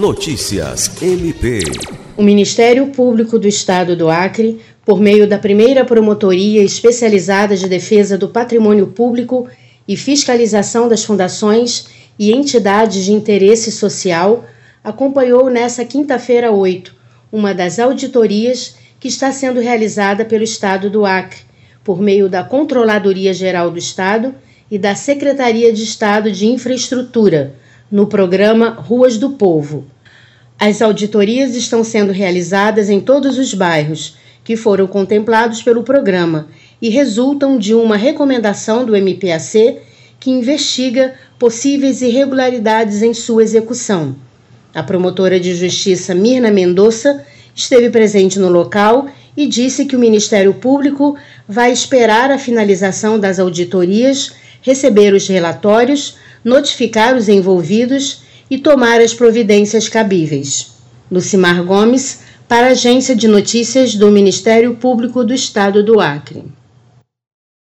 Notícias MP. O Ministério Público do Estado do Acre, por meio da primeira Promotoria Especializada de Defesa do Patrimônio Público e Fiscalização das Fundações e Entidades de Interesse Social, acompanhou nesta quinta-feira 8 uma das auditorias que está sendo realizada pelo Estado do Acre, por meio da Controladoria Geral do Estado e da Secretaria de Estado de Infraestrutura, no programa Ruas do Povo. As auditorias estão sendo realizadas em todos os bairros que foram contemplados pelo programa e resultam de uma recomendação do MPAC que investiga possíveis irregularidades em sua execução. A promotora de justiça Mirna Mendonça esteve presente no local e disse que o Ministério Público vai esperar a finalização das auditorias, receber os relatórios, notificar os envolvidos e tomar as providências cabíveis. Lucimar Gomes, para a Agência de Notícias do Ministério Público do Estado do Acre.